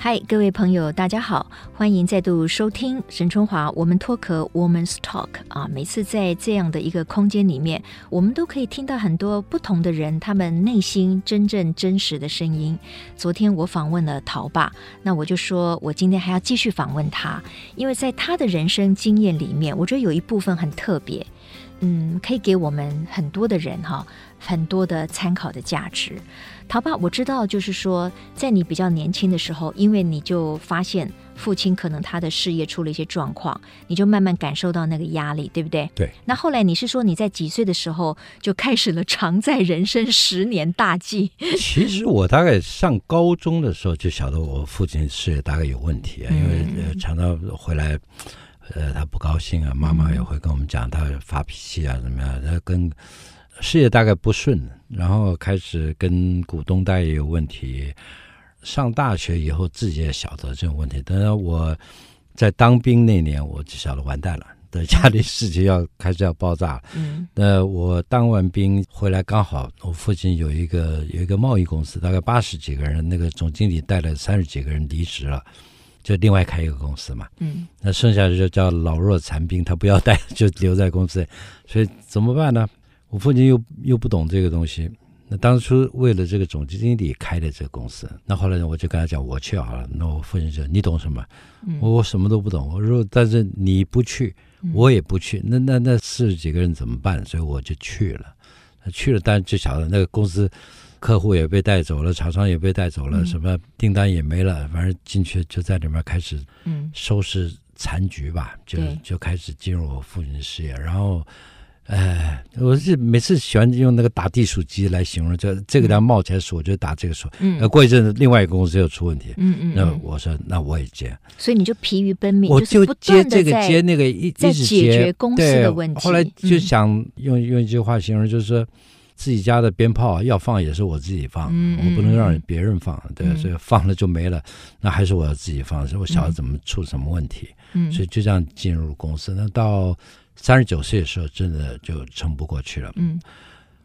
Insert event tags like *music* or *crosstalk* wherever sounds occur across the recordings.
嗨，各位朋友，大家好，欢迎再度收听沈春华我们脱壳 Woman's Talk 啊。每次在这样的一个空间里面，我们都可以听到很多不同的人，他们内心真正真实的声音。昨天我访问了陶爸，那我就说我今天还要继续访问他，因为在他的人生经验里面，我觉得有一部分很特别，嗯，可以给我们很多的人哈，很多的参考的价值。陶爸，我知道，就是说，在你比较年轻的时候，因为你就发现父亲可能他的事业出了一些状况，你就慢慢感受到那个压力，对不对？对。那后来你是说你在几岁的时候就开始了常在人生十年大计？其实我大概上高中的时候就晓得我父亲事业大概有问题啊，因为常常回来，呃，他不高兴啊，妈妈也会跟我们讲他发脾气啊，怎么样？他跟事业大概不顺，然后开始跟股东大也有问题。上大学以后，自己也晓得这种问题。但是我在当兵那年，我就晓得完蛋了，的家里事情要开始要爆炸。嗯，那我当完兵回来，刚好我父亲有一个有一个贸易公司，大概八十几个人，那个总经理带了三十几个人离职了，就另外开一个公司嘛。嗯，那剩下的就叫老弱残兵，他不要带，就留在公司。所以怎么办呢？我父亲又又不懂这个东西，那当初为了这个总经理开的这个公司，那后来我就跟他讲，我去好了。那我父亲说，你懂什么？我我什么都不懂。我说，但是你不去，我也不去。那那那四十几个人怎么办？所以我就去了。去了，但就晓得那个公司客户也被带走了，厂商也被带走了，什么订单也没了。反正进去就在里面开始收拾残局吧，就就开始进入我父亲的事业，然后。哎，我是每次喜欢用那个打地鼠机来形容，就这个要冒起来鼠，我就打这个鼠。嗯，过一阵子，另外一个公司又出问题。嗯嗯，那我说，那我也接。所以你就疲于奔命，我就接这个接那个，一直解决公司的问题。后来就想用用一句话形容，就是说自己家的鞭炮要放也是我自己放，我不能让别人放。对，所以放了就没了，那还是我要自己放。所以我晓得怎么出什么问题。嗯，所以就这样进入公司。那到。三十九岁的时候，真的就撑不过去了。嗯，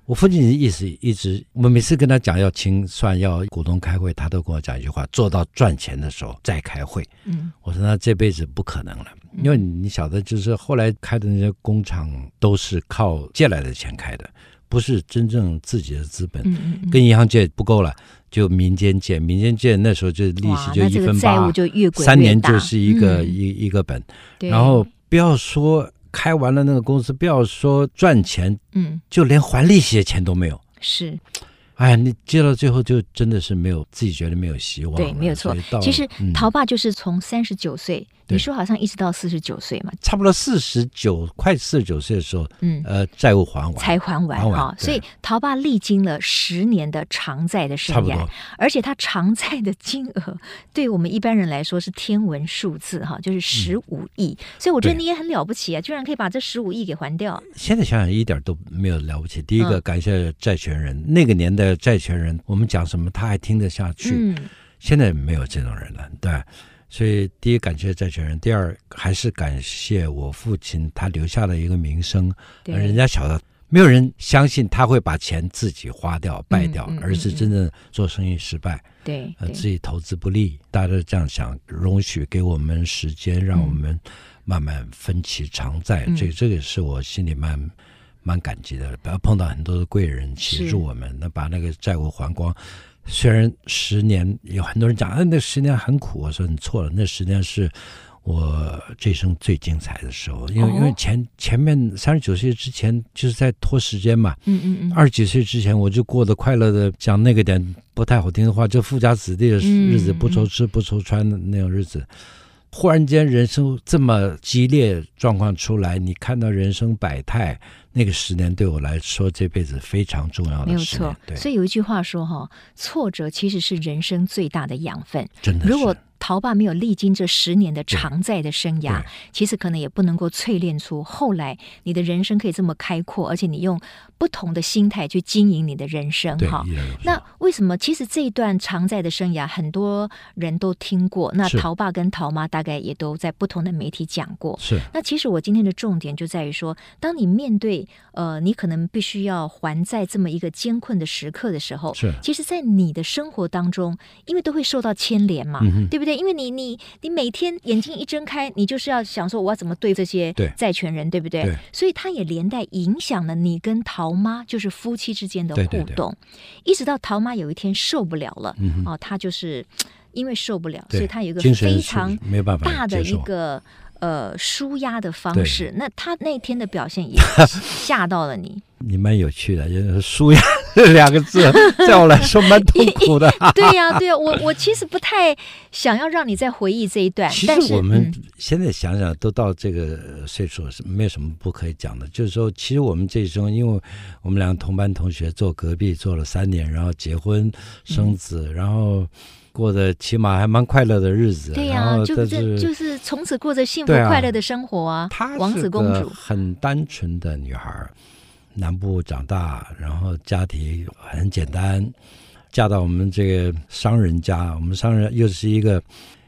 我父亲的意思一直，我每次跟他讲要清算、要股东开会，他都跟我讲一句话：做到赚钱的时候再开会。嗯，我说那这辈子不可能了，因为你晓得，就是后来开的那些工厂都是靠借来的钱开的，不是真正自己的资本。嗯嗯，跟银行借不够了，就民间借，民间借那时候就利息就一分八，三年就是一个一一个本。然后不要说。开完了那个公司，不要说赚钱，嗯，就连还利息的钱都没有。是，哎，你接到最后就真的是没有，自己觉得没有希望。对，没有错。其实陶爸就是从三十九岁。你说好像一直到四十九岁嘛，差不多四十九，快四十九岁的时候，嗯，呃，债务还完才还完啊。所以陶爸历经了十年的偿债的生涯，而且他偿债的金额对我们一般人来说是天文数字哈，就是十五亿。所以我觉得你也很了不起啊，居然可以把这十五亿给还掉。现在想想一点都没有了不起。第一个感谢债权人，那个年代债权人，我们讲什么他还听得下去。嗯，现在没有这种人了，对。所以，第一感谢债权人，第二还是感谢我父亲，他留下了一个名声。人家晓得，没有人相信他会把钱自己花掉、败掉，嗯嗯嗯嗯、而是真正做生意失败。对，呃，自己投资不利，大家都这样想，容许给我们时间，让我们慢慢分期偿债。嗯、这这个是我心里蛮蛮感激的。不要碰到很多的贵人协助我们，那把那个债务还光。虽然十年有很多人讲，啊，那十年很苦。我说你错了，那十年是我这一生最精彩的时候。因为因为前前面三十九岁之前就是在拖时间嘛。嗯嗯嗯。二十几岁之前我就过得快乐的，讲那个点不太好听的话，就富家子弟的日子，不愁吃不愁穿的那种日子。忽然间人生这么激烈状况出来，你看到人生百态。那个十年对我来说，这辈子非常重要的。没有错，所以有一句话说：“哈，挫折其实是人生最大的养分。”真的是。如果陶爸没有历经这十年的常在的生涯，其实可能也不能够淬炼出后来你的人生可以这么开阔，而且你用不同的心态去经营你的人生。哈，那为什么？其实这一段常在的生涯，很多人都听过。那陶爸跟陶妈大概也都在不同的媒体讲过。是。那其实我今天的重点就在于说，当你面对呃，你可能必须要还债这么一个艰困的时刻的时候，是，其实，在你的生活当中，因为都会受到牵连嘛，嗯、对不对？因为你你你每天眼睛一睁开，你就是要想说我要怎么对这些债权人，对，对不对？对，所以他也连带影响了你跟桃妈就是夫妻之间的互动，对对对，一直到桃妈有一天受不了了，嗯、哦，他就是因为受不了，所以他有一个非常大的一个。呃，舒压的方式，那他那天的表现也 *laughs* 吓到了你。你蛮有趣的，就是舒压这两个字，*laughs* 在我来说蛮痛苦的。*laughs* 对呀、啊，对呀、啊，我我其实不太想要让你再回忆这一段。其实我们现在想想，都到这个岁数，是没有什么不可以讲的。就是说，其实我们这一生，因为我们两个同班同学，坐隔壁坐了三年，然后结婚生子，嗯、然后。过得起码还蛮快乐的日子，对呀、啊，就是就是从此过着幸福快乐的生活啊。她王子公主很单纯的女孩，南部长大，然后家庭很简单，嫁到我们这个商人家，我们商人又是一个。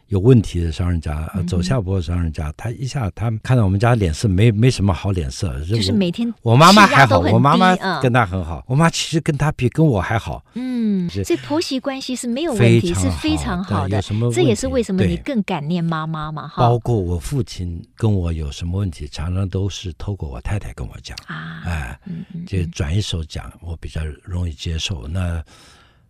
有问题的商人家，走下坡的商人家，嗯、他一下他看到我们家脸色没没什么好脸色，就是每天我妈妈还好，我妈妈跟他很好，嗯、我妈其实跟他比跟我还好，嗯，这婆媳关系是没有问题，是非常好的，这也是为什么你更感念妈妈嘛，哈。包括我父亲跟我有什么问题，常常都是透过我太太跟我讲啊，哎，就转一手讲，我比较容易接受。那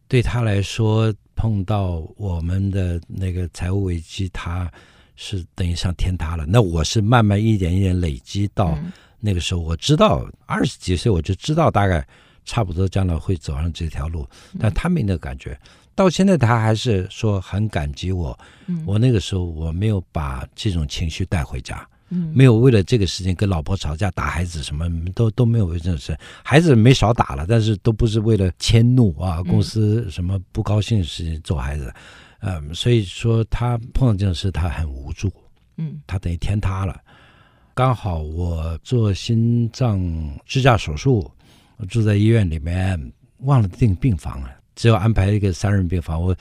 对他来说。碰到我们的那个财务危机，他是等于上天塌了。那我是慢慢一点一点累积到那个时候，我知道二十几岁我就知道大概差不多将来会走上这条路，但他没那个感觉。到现在他还是说很感激我。我那个时候我没有把这种情绪带回家。没有为了这个事情跟老婆吵架、打孩子，什么都都没有为这种事。孩子没少打了，但是都不是为了迁怒啊，公司什么不高兴的事情揍孩子。嗯，所以说他碰到这种事，他很无助。嗯，他等于天塌了。刚好我做心脏支架手术，我住在医院里面，忘了订病房了，只有安排一个三人病房。我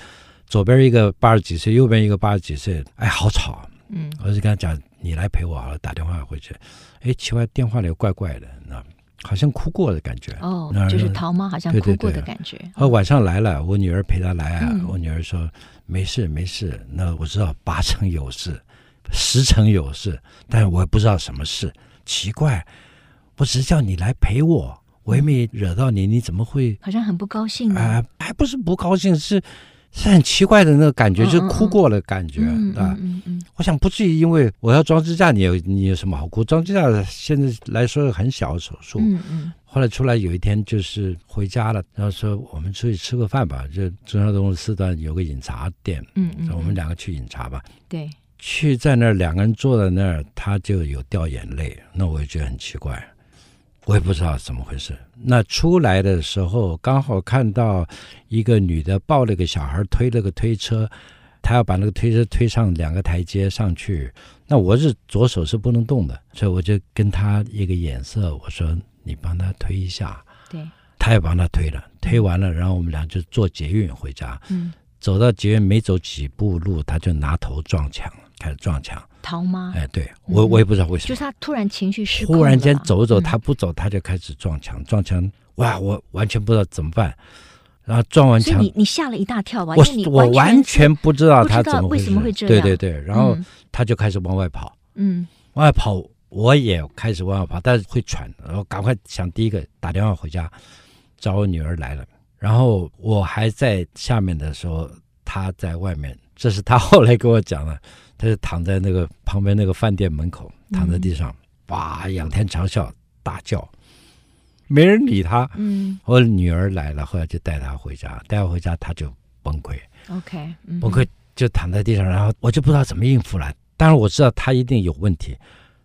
左边一个八十几岁，右边一个八十几岁，哎，好吵。嗯，我就跟他讲。你来陪我好了，打电话回去。哎，奇怪，电话里怪怪的，那好像哭过的感觉。哦，就是桃妈好像哭过的感觉。哦，晚上来了，我女儿陪她来啊。嗯、我女儿说没事没事。那我知道八成有事，十成有事，但是我也不知道什么事。奇怪，我只是叫你来陪我，我也没惹到你，你怎么会好像很不高兴啊、呃？还不是不高兴是。是很奇怪的那个感觉，就是哭过的感觉，嗯、啊。嗯嗯嗯、我想不至于，因为我要装支架，你有你有什么好哭？装支架现在来说很小的手术。嗯嗯、后来出来有一天就是回家了，然后说我们出去吃个饭吧，就中央东路四段有个饮茶店。嗯嗯、我们两个去饮茶吧。对。去在那儿两个人坐在那儿，他就有掉眼泪，那我也觉得很奇怪。我也不知道怎么回事。那出来的时候，刚好看到一个女的抱了个小孩，推了个推车，她要把那个推车推上两个台阶上去。那我是左手是不能动的，所以我就跟她一个眼色，我说：“你帮她推一下。”对，她也帮她推了，推完了，然后我们俩就坐捷运回家。嗯，走到捷运没走几步路，她就拿头撞墙，开始撞墙。桃吗，哎，对我我也不知道为什么，就是他突然情绪失控，忽然间走走，他不走，他就开始撞墙，撞墙，哇，我完全不知道怎么办，然后撞完墙，你你吓了一大跳吧？我我完全不知道他怎么为什么会这样，对对对，然后他就开始往外跑，嗯，往外跑，我也开始往外跑，但是会喘，然后赶快想第一个打电话回家找我女儿来了，然后我还在下面的时候，他在外面，这是他后来跟我讲的。他就躺在那个旁边那个饭店门口，躺在地上，哇，仰天长啸，大叫，没人理他。嗯，我女儿来了，后来就带他回家，带他回家他就崩溃。OK，崩溃就躺在地上，然后我就不知道怎么应付了。当然我知道他一定有问题，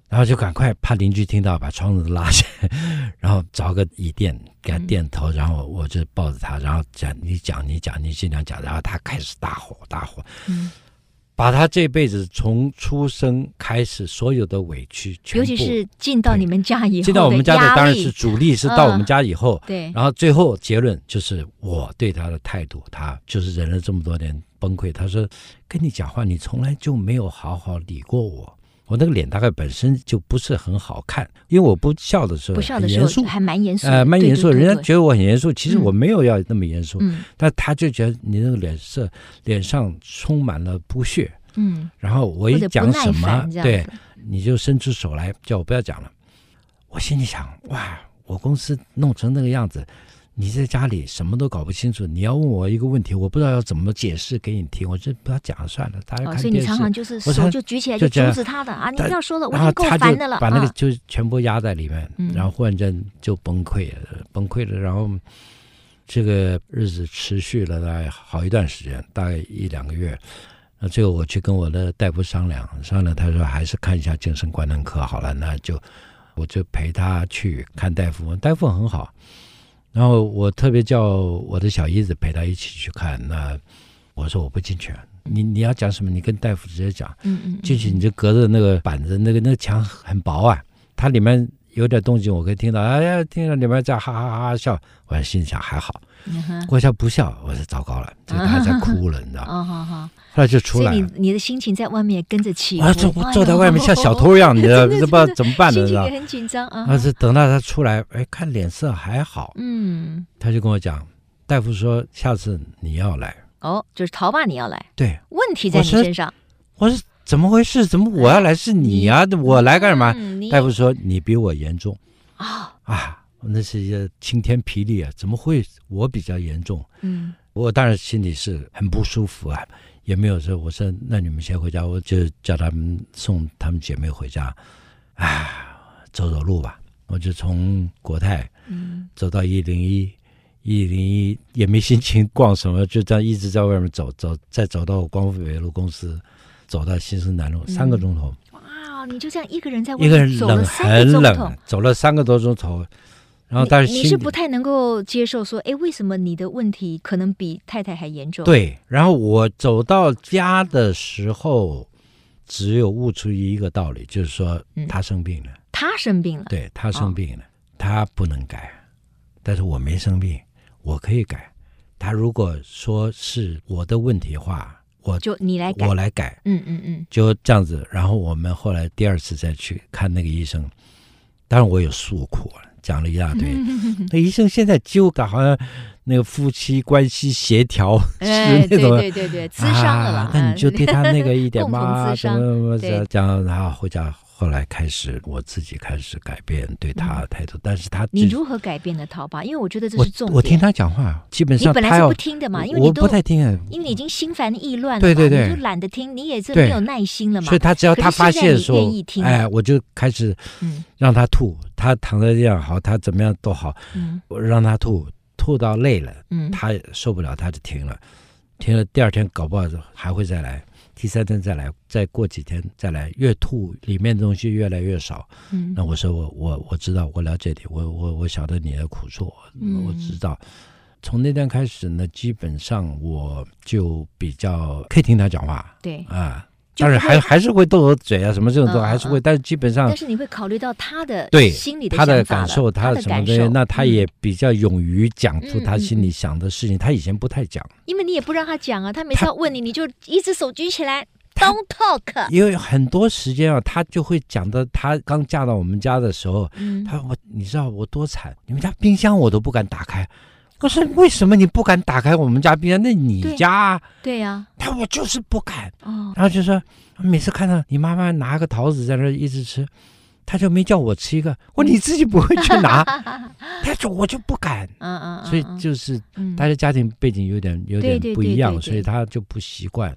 然后就赶快怕邻居听到，把窗子拉下，*laughs* 然后找个椅垫给他垫头，然后我就抱着他，然后讲你讲你讲你尽量讲，然后他开始大吼大吼。嗯。把他这辈子从出生开始所有的委屈，尤其是进到你们家以后，进到我们家的当然是主力是到我们家以后，对，然后最后结论就是我对他的态度，他就是忍了这么多年崩溃。他说：“跟你讲话，你从来就没有好好理过我，我那个脸大概本身就不是很好看，因为我不笑的时候，不笑的时候严肃，还蛮严肃，呃，蛮严肃。对对对对，人家觉得我很严肃，其实我没有要那么严肃，嗯，但他就觉得你那个脸色脸上充满了不屑，嗯，然后我一讲什么，对，你就伸出手来叫我不要讲了。我心里想，哇，我公司弄成那个样子。你在家里什么都搞不清楚，你要问我一个问题，我不知道要怎么解释给你听，我就不要讲了算了。大家看，哦，所以你常常就是手就举起来就阻止他的啊！你不要说了，我已经够烦的了。把那个就全部压在里面，啊、然后忽然间就崩溃了，崩溃了。然后这个日子持续了大概好一段时间，大概一两个月。那最后我去跟我的大夫商量，商量他说还是看一下精神官能科好了，那就我就陪他去看大夫，大夫很好。然后我特别叫我的小姨子陪他一起去看。那我说我不进去，你你要讲什么，你跟大夫直接讲。嗯嗯。进去你就隔着那个板子，那个那个墙很薄啊，它里面有点动静，我可以听到。哎呀，听到里面在哈哈哈哈笑，我心想还好。过一下不笑，我说糟糕了，这个他在哭了，你知道吗？*laughs* 哦好好。后来就出来了。所以你你的心情在外面跟着起伏。啊，坐坐在外面像小偷一样，你知道不知道怎么办呢？心情也很紧张啊。啊，是等到他出来，哎，看脸色还好。嗯。他就跟我讲，大夫说下次你要来。哦，就是陶爸你要来。对。问题在你身上。我说怎么回事？怎么我要来是你呀？我来干什么？大夫说你比我严重。啊啊。那是一个晴天霹雳啊！怎么会我比较严重？嗯，我当然心里是很不舒服啊，也没有说我说那你们先回家，我就叫他们送他们姐妹回家。啊，走走路吧，我就从国泰嗯走到一零一，一零一也没心情逛什么，就这样一直在外面走走，再走到光复北路公司，走到新生南路三个钟头。哇，你就这样一个人在外面一个人冷，很冷，走了三个多钟头。然后，但是你，你是不太能够接受说，哎，为什么你的问题可能比太太还严重？对。然后我走到家的时候，只有悟出一个道理，就是说，他生病了。他生病了。对，他生病了，他不能改，但是我没生病，我可以改。他如果说是我的问题的话，我就你来改，我来改。嗯嗯嗯，就这样子。然后我们后来第二次再去看那个医生，当然我有诉苦啊。讲了一大堆，那医生现在就搞好像那个夫妻关系协调是那种，对对对对，咨商了吧？那你就对他那个一点 *laughs* 嘛，什么什么讲，然后回家。后来开始，我自己开始改变对他的态度，但是他你如何改变的陶爸？因为我觉得这是重点。我听他讲话，基本上你本来是不听的嘛，因为你都不太听，因为你已经心烦意乱了，对对对，你就懒得听，你也是没有耐心了嘛。所以他只要他发现说，哎，我就开始让他吐，他躺在这样好，他怎么样都好，我让他吐，吐到累了，他受不了，他就停了，停了，第二天搞不好还会再来。第三天再来，再过几天再来，越吐里面的东西越来越少。嗯，那我说我我我知道，我了解你，我我我晓得你的苦处，嗯，我知道。从那天开始呢，基本上我就比较可以听他讲话。对啊。当然还还是会斗斗嘴啊，什么这种都还是会，但是基本上，但是你会考虑到他的对心里的他的感受，他的什么东西，那他也比较勇于讲出他心里想的事情。他以前不太讲，因为你也不让他讲啊，他每次要问你，你就一只手举起来，Don't talk。因为很多时间啊，他就会讲到，他刚嫁到我们家的时候，他说我你知道我多惨，你们家冰箱我都不敢打开。可是为什么你不敢打开我们家冰箱？那你家对呀？他我就是不敢。然后就说每次看到你妈妈拿个桃子在那一直吃，他就没叫我吃一个。我说你自己不会去拿，*laughs* 他说我就不敢。嗯嗯。所以就是大家家庭背景有点有点不一样，所以他就不习惯。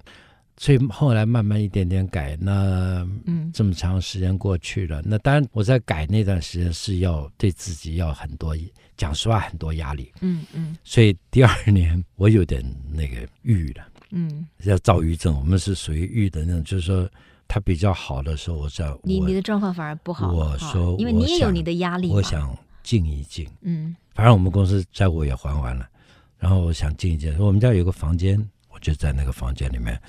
所以后来慢慢一点点改。那嗯，这么长时间过去了，那当然我在改那段时间是要对自己要很多。讲实话，很多压力，嗯嗯，所以第二年我有点那个郁了，嗯，叫躁郁症。我们是属于郁的那种，就是说他比较好的时候，我在你你的状况反而不好。我说，因为你也有你的压力，我想静一静，嗯，反正我们公司债务也还完了，然后我想静一静。我们家有个房间，我就在那个房间里面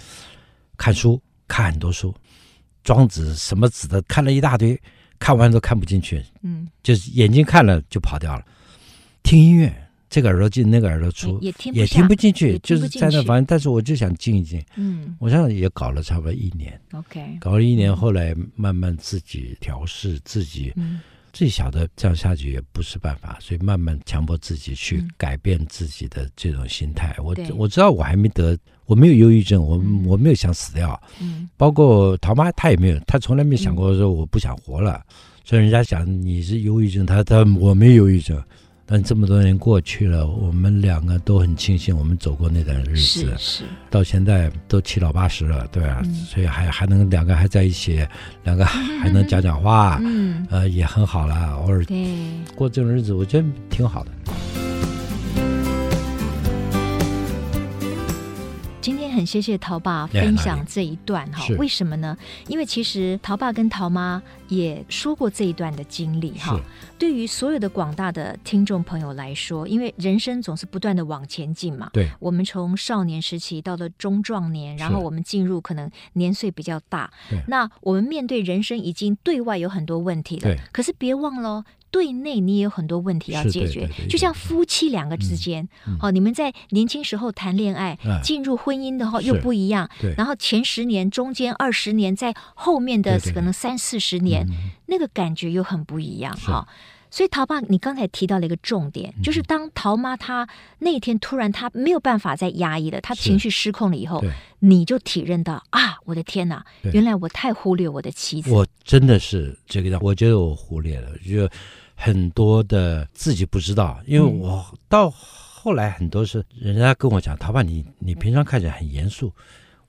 看书，看很多书，庄子什么子的看了一大堆，看完都看不进去，嗯，就是眼睛看了就跑掉了。听音乐，这个耳朵进，那个耳朵出，也听也听不进去，去就是在那房间。但是我就想静一静。嗯，我想也搞了差不多一年。OK，搞了一年，后来慢慢自己调试自己。嗯。自己晓得这样下去也不是办法，所以慢慢强迫自己去改变自己的这种心态。嗯、我我知道我还没得，我没有忧郁症，我我没有想死掉。嗯，包括陶妈她也没有，她从来没想过说我不想活了。嗯、所以人家讲你是忧郁症，她她我没有忧郁症。但这么多年过去了，我们两个都很庆幸我们走过那段日子，是是，到现在都七老八十了，对啊，嗯、所以还还能两个还在一起，两个还能讲讲话，嗯，呃，也很好了，偶尔过这种日子，我觉得挺好的。很谢谢陶爸分享这一段哈，为什么呢？因为其实陶爸跟陶妈也说过这一段的经历哈。对于所有的广大的听众朋友来说，因为人生总是不断的往前进嘛。对，我们从少年时期到了中壮年，然后我们进入可能年岁比较大。那我们面对人生已经对外有很多问题了。对，可是别忘了。对内你也有很多问题要解决，就像夫妻两个之间，好，你们在年轻时候谈恋爱，进入婚姻的话又不一样。然后前十年、中间二十年，在后面的可能三四十年，那个感觉又很不一样。哈，所以陶爸，你刚才提到了一个重点，就是当陶妈她那天突然她没有办法再压抑了，她情绪失控了以后，你就体认到啊，我的天哪，原来我太忽略我的妻子。我真的是这个样，我觉得我忽略了，就。很多的自己不知道，因为我到后来很多是人家跟我讲，陶爸你你平常看起来很严肃。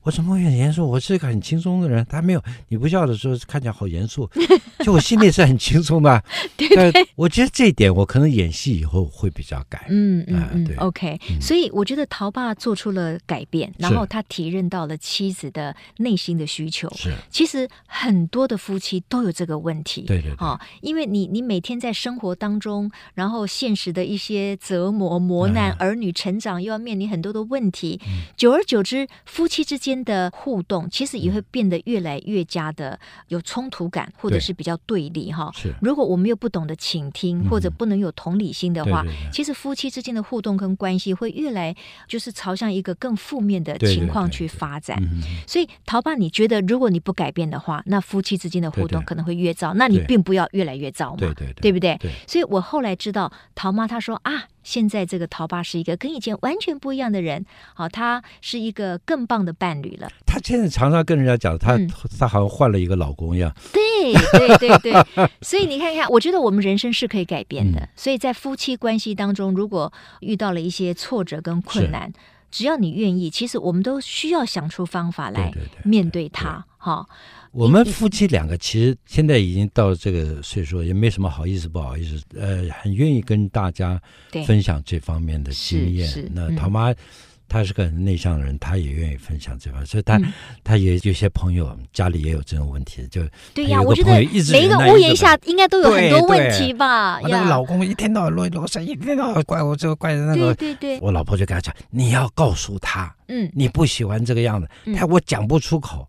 我怎么会很严肃？我是一个很轻松的人。他没有，你不笑的时候看起来好严肃，*laughs* 就我心里是很轻松的。*laughs* 对对，我觉得这一点我可能演戏以后会比较改。嗯嗯嗯，对，OK。所以我觉得陶爸做出了改变，然后他体认到了妻子的内心的需求。是，其实很多的夫妻都有这个问题。对对啊，因为你你每天在生活当中，然后现实的一些折磨磨难，儿女成长又要面临很多的问题，久而久之，夫妻之间。的互动其实也会变得越来越加的有冲突感，或者是比较对立哈。是，如果我们又不懂得倾听，或者不能有同理心的话，其实夫妻之间的互动跟关系会越来就是朝向一个更负面的情况去发展。所以，陶爸，你觉得如果你不改变的话，那夫妻之间的互动可能会越糟。那你并不要越来越糟嘛，对不对？所以我后来知道，陶妈她说啊。现在这个陶爸是一个跟以前完全不一样的人，好，他是一个更棒的伴侣了。他现在常常跟人家讲，他、嗯、他好像换了一个老公一样。对对对对，*laughs* 所以你看看，我觉得我们人生是可以改变的。嗯、所以在夫妻关系当中，如果遇到了一些挫折跟困难，只要你愿意，其实我们都需要想出方法来面对它。哈。我们夫妻两个其实现在已经到这个岁数，也没什么好意思不好意思，呃，很愿意跟大家分享这方面的经验。那他妈，她是个很内向的人，她也愿意分享这方面，所以她她也有些朋友家里也有这种问题，就对呀，我觉得每一个屋檐下应该都有很多问题吧。我那个老公一天到晚啰里啰嗦，一天到晚怪我这个怪的那个，对对对，我老婆就跟他讲，你要告诉他，嗯，你不喜欢这个样子，他我讲不出口。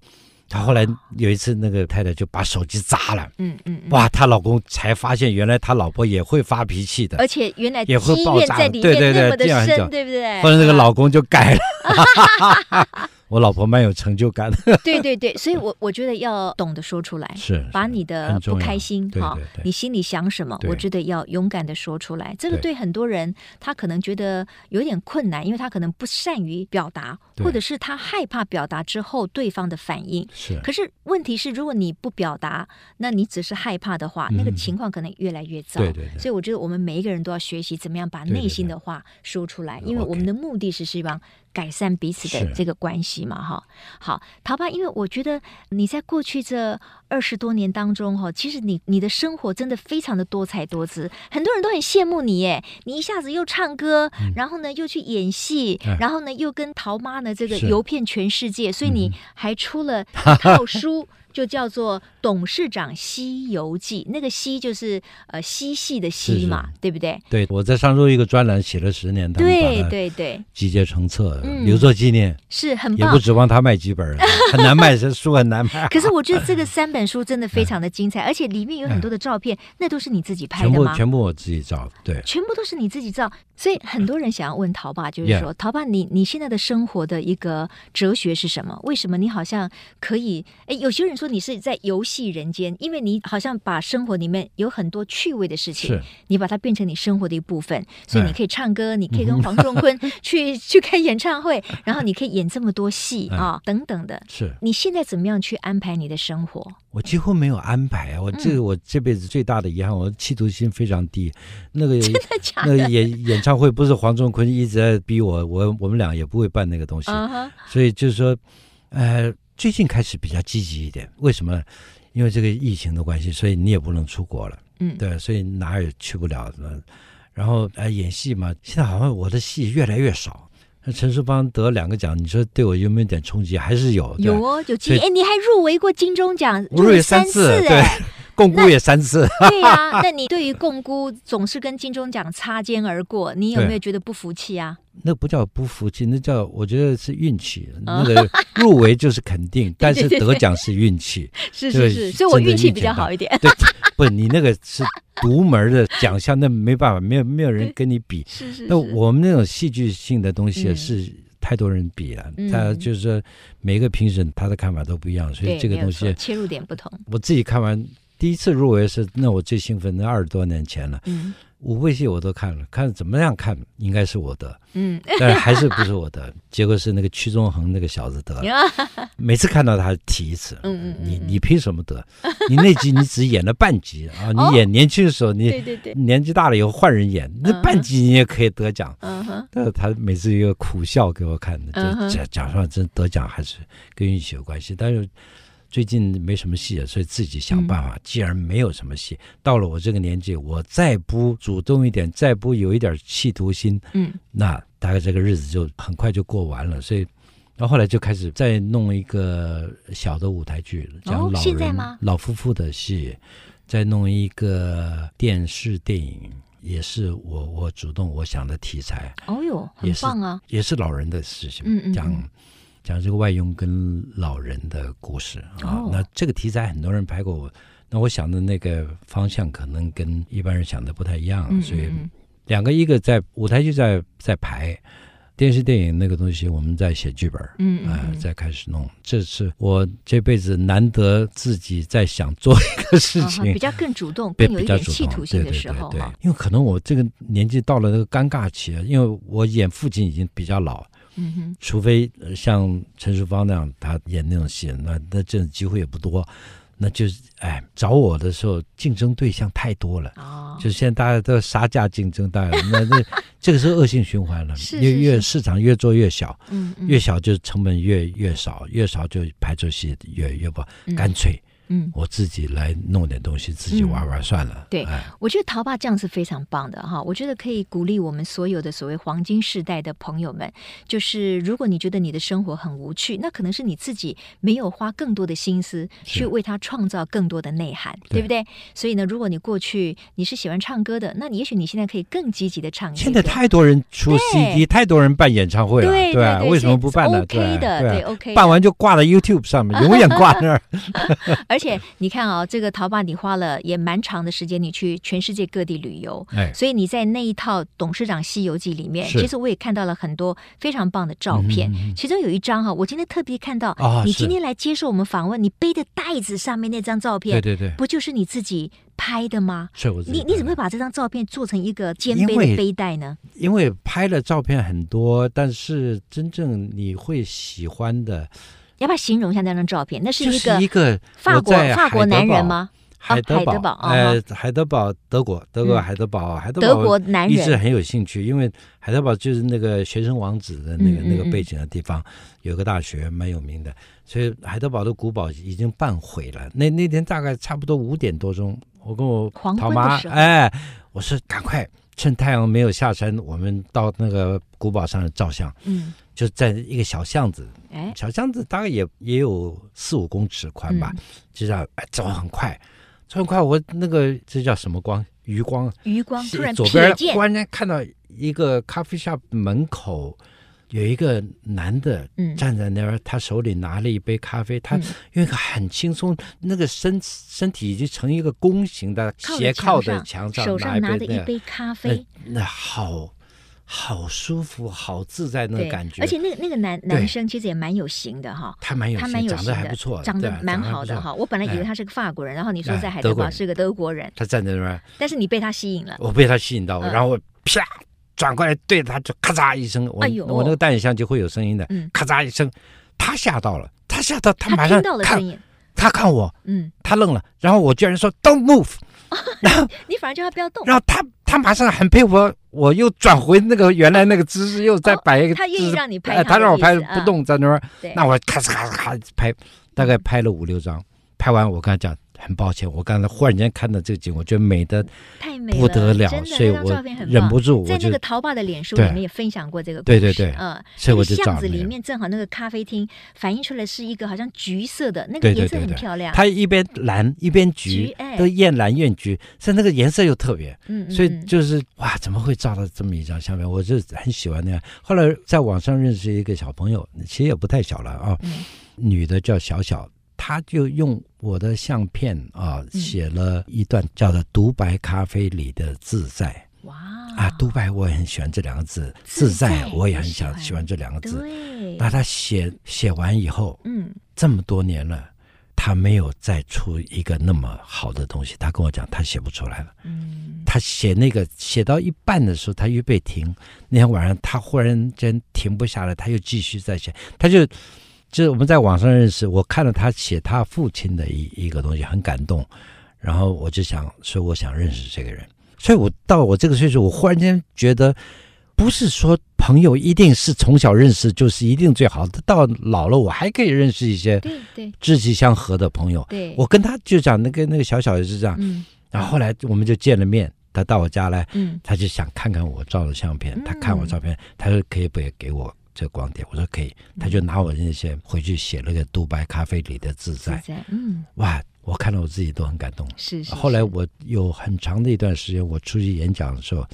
他后来有一次，那个太太就把手机砸了。嗯嗯，哇，她老公才发现，原来他老婆也会发脾气的，而且原来也会爆炸。对对对，这样很久，对不对？后来那个老公就改了。*laughs* 我老婆蛮有成就感 *laughs* *laughs* 的。对对对，所以我我觉得要懂得说出来，是把你的不开心哈，你心里想什么，我觉得要勇敢的说出来。这个对很多人，他可能觉得有点困难，因为他可能不善于表达，或者是他害怕表达之后对方的反应。是。可是问题是，如果你不表达，那你只是害怕的话，那个情况可能越来越糟。对对。所以我觉得我们每一个人都要学习怎么样把内心的话说出来，因为我们的目的是希望。改善彼此的这个关系嘛，哈，好，桃爸，因为我觉得你在过去这二十多年当中，哈，其实你你的生活真的非常的多彩多姿，很多人都很羡慕你，耶，你一下子又唱歌，然后呢又去演戏，然后呢又跟桃妈呢这个游遍全世界，所以你还出了一 *laughs* 套书。就叫做《董事长西游记》，那个“西”就是呃嬉戏的“嬉”嘛，对不对？对，我在上周一个专栏写了十年，对对对，集结成册，留作纪念，是很棒。也不指望他卖几本，很难卖，这书很难卖。*laughs* 可是我觉得这个 *laughs* 三本书真的非常的精彩，而且里面有很多的照片，那都是你自己拍的吗？全部全部我自己照，对，全部都是你自己照。所以很多人想要问陶爸，就是说，陶爸，你你现在的生活的一个哲学是什么？为什么你好像可以？哎，有些人说你是在游戏人间，因为你好像把生活里面有很多趣味的事情，你把它变成你生活的一部分。所以你可以唱歌，你可以跟黄仲坤 *laughs* 去去开演唱会，然后你可以演这么多戏啊，等等的。是你现在怎么样去安排你的生活？我几乎没有安排啊！我这个我这辈子最大的遗憾，我企图心非常低。那个 *laughs* 真的假的？那个演演唱会不是黄仲坤一直在逼我，我我们俩也不会办那个东西。Uh huh. 所以就是说，呃，最近开始比较积极一点。为什么？因为这个疫情的关系，所以你也不能出国了。嗯，对，所以哪儿也去不了。然后呃，演戏嘛，现在好像我的戏越来越少。那陈淑芳得两个奖，你说对我有没有点冲击？还是有。有哦，有机会。哎，你还入围过金钟奖，入围三次，对，共估也三次。*laughs* 对呀，那你对于共估总是跟金钟奖擦肩而过，你有没有觉得不服气啊？*laughs* 那不叫不服气，那叫我觉得是运气。那个 *laughs* 入围就是肯定，但是得奖是运气。是是是，所以我运气比较好一点。对，不，你那个是。独门的奖项，那没办法，没有没有人跟你比。是是，是。那我们那种戏剧性的东西是太多人比了，嗯、他就是说每个评审他的看法都不一样，所以这个东西切入点不同。我自己看完第一次入围是，那我最兴奋，那二十多年前了。嗯。五部戏我都看了，看怎么样看应该是我得，嗯，但是还是不是我得，*laughs* 结果是那个屈中恒那个小子得了，每次看到他提一次，嗯嗯，你你凭什么得？你那集你只演了半集啊，*laughs* 你演年轻的时候，你年纪大了以后换人演，那半集你也可以得奖，嗯哼，但是他每次一个苦笑给我看的，就讲讲上，真得奖还是跟运气有关系，但是。最近没什么戏了，所以自己想办法。既然没有什么戏，到了我这个年纪，我再不主动一点，再不有一点企图心，嗯，那大概这个日子就很快就过完了。所以，然后后来就开始再弄一个小的舞台剧，讲老人、老夫妇的戏，再弄一个电视电影，也是我我主动我想的题材。哦哟，很棒啊！也是老人的事情，嗯嗯，讲。讲这个外佣跟老人的故事啊，那这个题材很多人拍过，那我想的那个方向可能跟一般人想的不太一样，所以两个一个在舞台剧在在排，电视电影那个东西我们在写剧本，嗯啊，再开始弄，这是我这辈子难得自己在想做一个事情，比较更主动，更有一点企图性的时候，对，因为可能我这个年纪到了那个尴尬期，因为我演父亲已经比较老。嗯哼，除非像陈淑芳那样，他演那种戏，那那这种机会也不多，那就是哎，找我的时候竞争对象太多了，哦，就现在大家都杀价竞争，大家那那 *laughs* 这个是恶性循环了，是是是。越越市场越做越小，嗯，嗯，越小就成本越越少，越少就拍出戏越越不干脆。嗯嗯，我自己来弄点东西，自己玩玩算了。嗯、对，哎、我觉得陶爸这样是非常棒的哈。我觉得可以鼓励我们所有的所谓黄金世代的朋友们，就是如果你觉得你的生活很无趣，那可能是你自己没有花更多的心思去为他创造更多的内涵，对不对？所以呢，如果你过去你是喜欢唱歌的，那你也许你现在可以更积极的唱歌。现在太多人出 CD，太多人办演唱会了，对，为什么不办呢？OK 的，对，对，OK，办完就挂在 YouTube 上面，永远挂那儿。*laughs* *laughs* 而且你看啊、哦，这个陶爸，你花了也蛮长的时间，你去全世界各地旅游，哎，所以你在那一套《董事长西游记》里面，其实我也看到了很多非常棒的照片。嗯、其中有一张哈，我今天特别看到，哦、你今天来接受我们访问，你背的袋子上面那张照片，对对对，不就是你自己拍的吗？是我。你你怎么会把这张照片做成一个肩背的背带呢？因为，因为拍了照片很多，但是真正你会喜欢的。要不要形容一下那张照片？那是一个一个法国法国男人吗？海德堡，呃，海德堡，德国，德国海德堡，海德堡，德国男人一直很有兴趣，因为海德堡就是那个学生王子的那个那个背景的地方，有个大学蛮有名的，所以海德堡的古堡已经半毁了。那那天大概差不多五点多钟，我跟我陶妈，哎，我说赶快趁太阳没有下山，我们到那个古堡上照相。嗯。就在一个小巷子，哎，小巷子大概也也有四五公尺宽吧，嗯、就这样哎走很快，走很快，我那个这叫什么光？余光，余光突然左边忽然间看到一个咖啡 shop 门口有一个男的站在那儿，嗯、他手里拿了一杯咖啡，他用一个很轻松，那个身身体已经成一个弓形的斜靠在墙上，手上拿着一杯咖啡，那，那好。好舒服，好自在那个感觉。而且那个那个男男生其实也蛮有型的哈，他蛮有型，他蛮有型的，长得还不错，长得蛮好的哈。我本来以为他是个法国人，然后你说在海德堡是个德国人，他站在那边，但是你被他吸引了，我被他吸引到，然后我啪转过来对着他就咔嚓一声，我我那个单眼相机会有声音的，咔嚓一声，他吓到了，他吓到他马上看，他看我，嗯，他愣了，然后我居然说 Don't move。*laughs* 然后你反而叫他不要动，然后他他马上很佩服我，我又转回那个原来那个姿势，又再摆一个姿势，他愿意让你拍，他让我拍不动在那儿，那我咔嚓咔嚓咔拍，大概拍了五六张，拍完我跟他讲。很抱歉，我刚才忽然间看到这个景，我觉得美的太美了，不得了，所以我忍不住，在那个陶爸的脸书里面也分享过这个故事。对对对，嗯，所以我就巷子里面正好那个咖啡厅反映出来是一个好像橘色的那个颜色很漂亮，它一边蓝一边橘，都艳蓝艳橘，所以那个颜色又特别，嗯，所以就是哇，怎么会照到这么一张相片？我就很喜欢那样。后来在网上认识一个小朋友，其实也不太小了啊，女的叫小小。他就用我的相片啊，写了一段叫做“独白咖啡”里的自在。哇啊，独白我也很喜欢这两个字，自在我也很想喜欢这两个字。对，那他写写完以后，嗯，这么多年了，他没有再出一个那么好的东西。他跟我讲，他写不出来了。嗯，他写那个写到一半的时候，他预备停。那天晚上，他忽然间停不下来，他又继续在写，他就。就是我们在网上认识，我看了他写他父亲的一一个东西，很感动，然后我就想说，我想认识这个人。所以，我到我这个岁数，我忽然间觉得，不是说朋友一定是从小认识就是一定最好的，到老了我还可以认识一些志气相合的朋友。对，我跟他就讲那个那个小小也是这样，嗯，然后后来我们就见了面，他到我家来，嗯，他就想看看我照的相片，他看我照片，他说可以不也给我。这个光点，我说可以，他就拿我那些回去写了个《独白咖啡里的自在》。嗯，哇，我看到我自己都很感动。是，是，是。后来我有很长的一段时间，我出去演讲的时候，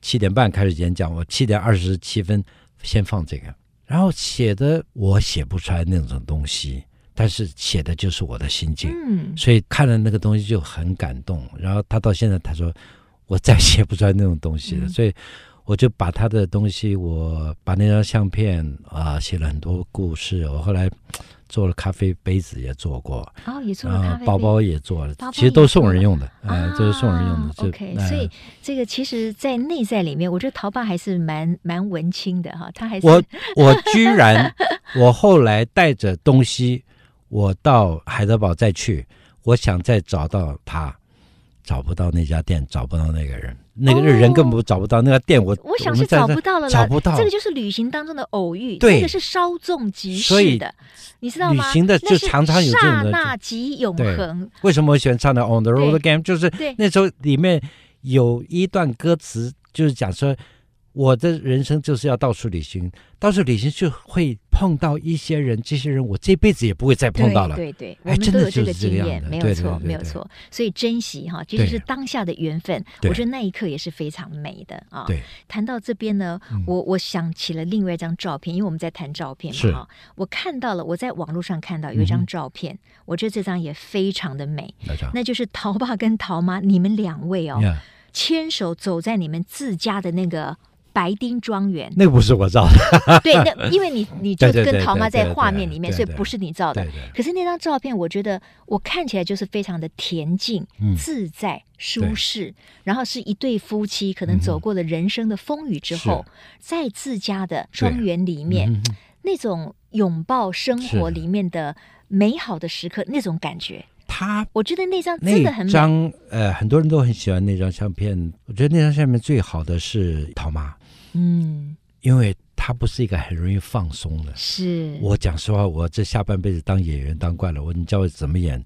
七点半开始演讲，我七点二十七分先放这个，然后写的我写不出来那种东西，但是写的就是我的心境。嗯，所以看了那个东西就很感动。然后他到现在他说我再写不出来那种东西了，嗯、所以。我就把他的东西，我把那张相片啊，写了很多故事。我后来做了咖啡杯子，也做过，哦，也做了咖啡杯，包包也做了，其实都送人用的，嗯，这是送人用的。OK，所以这个其实，在内在里面，我觉得陶爸还是蛮蛮文青的哈，他还是我我居然我后来带着东西，我到海德堡再去，我想再找到他，找不到那家店，找不到那个人。那个人根本找不到、哦、那个店，我我想是找不到了，找不到。这个就是旅行当中的偶遇，对，这个是稍纵即逝的，你知道吗？旅行的就常常有这种刹那即永恒。为什么我喜欢唱的《On the Road Again》？就是那时候里面有一段歌词，就是讲说。我的人生就是要到处旅行，到处旅行就会碰到一些人，这些人我这辈子也不会再碰到了。对对，我们都有这个经验，没有错，没有错。所以珍惜哈，其实是当下的缘分。我觉得那一刻也是非常美的啊。对，谈到这边呢，我我想起了另外一张照片，因为我们在谈照片嘛哈。我看到了，我在网络上看到有一张照片，我觉得这张也非常的美。那就是陶爸跟陶妈，你们两位哦，牵手走在你们自家的那个。白丁庄园，那个不是我照 *laughs* *laughs* 的。对，那因为你你就跟桃妈在画面里面，所以不是你照的。可是那张照片，我觉得我看起来就是非常的恬静、自在、舒适。然后是一对夫妻，可能走过了人生的风雨之后，在自家的庄园里面，那种拥抱生活里面的美好的时刻，那种感觉。他，我觉得那张真的很美。张呃，很多人都很喜欢那张相片。我觉得那张相片最好的是陶妈。嗯，因为他不是一个很容易放松的。是，我讲实话，我这下半辈子当演员当惯了，我你叫我怎么演？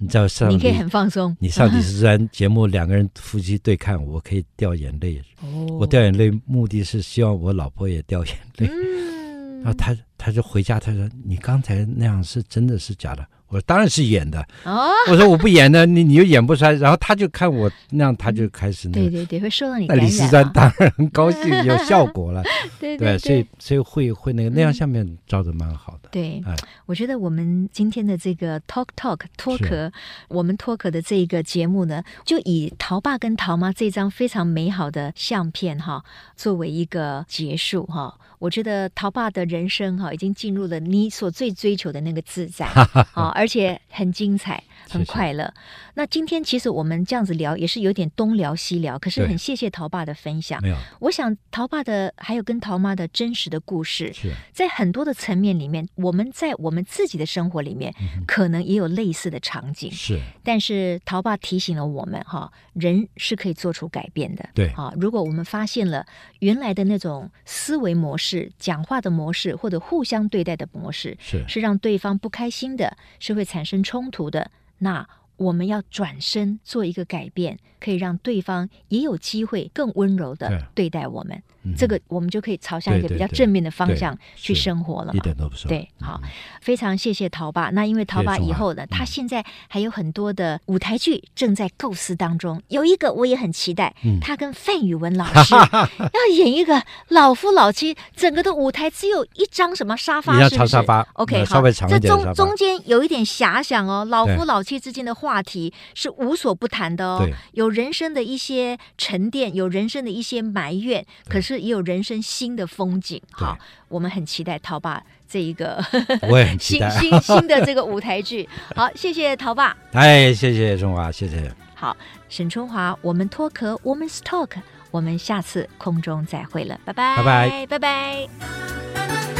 你知道上，你可以很放松。你上几十三节目，两个人夫妻对看，我可以掉眼泪。哦，我掉眼泪目的是希望我老婆也掉眼泪。嗯，然后他他就回家，他说：“你刚才那样是真的是假的？”我说当然是演的。哦，我说我不演呢，你你又演不出来。然后他就看我那样，他就开始那个。对对对，会受到你。那李四川当然很高兴，有效果了。*laughs* 对对对，所以所以会会那个那样下面照的蛮好的。对，我觉得我们今天的这个 Talk Talk 脱壳，我们脱壳的这一个节目呢，就以陶爸跟陶妈这张非常美好的相片哈，作为一个结束哈。我觉得陶爸的人生哈，已经进入了你所最追求的那个自在啊，*laughs* 而且很精彩，很快乐。谢谢。那今天其实我们这样子聊，也是有点东聊西聊，可是很谢谢陶爸的分享。没有，我想陶爸的还有跟陶妈的真实的故事，在很多的层面里面，我们在我们自己的生活里面，可能也有类似的场景。是，但是陶爸提醒了我们哈，人是可以做出改变的。对啊，如果我们发现了原来的那种思维模式。讲话的模式，或者互相对待的模式，是是让对方不开心的，是就会产生冲突的。那我们要转身做一个改变，可以让对方也有机会更温柔的对待我们。这个我们就可以朝向一个比较正面的方向去生活了嘛。一点都不错。对，好，非常谢谢陶爸。那因为陶爸以后呢，他现在还有很多的舞台剧正在构思当中。有一个我也很期待，他跟范宇文老师 *laughs* 要演一个老夫老妻，整个的舞台只有一张什么沙发，是不是？OK，好，这中中间有一点遐想哦。老夫老妻之间的话题是无所不谈的哦，有人生的一些沉淀，有人生的一些埋怨，可是。也有人生新的风景，好，我们很期待陶爸这一个，*laughs* 新新新的这个舞台剧。*laughs* 好，谢谢陶爸，哎，谢谢春华，谢谢。好，沈春华，我们脱壳，Woman's Talk，我们下次空中再会了，拜拜，拜拜，拜拜。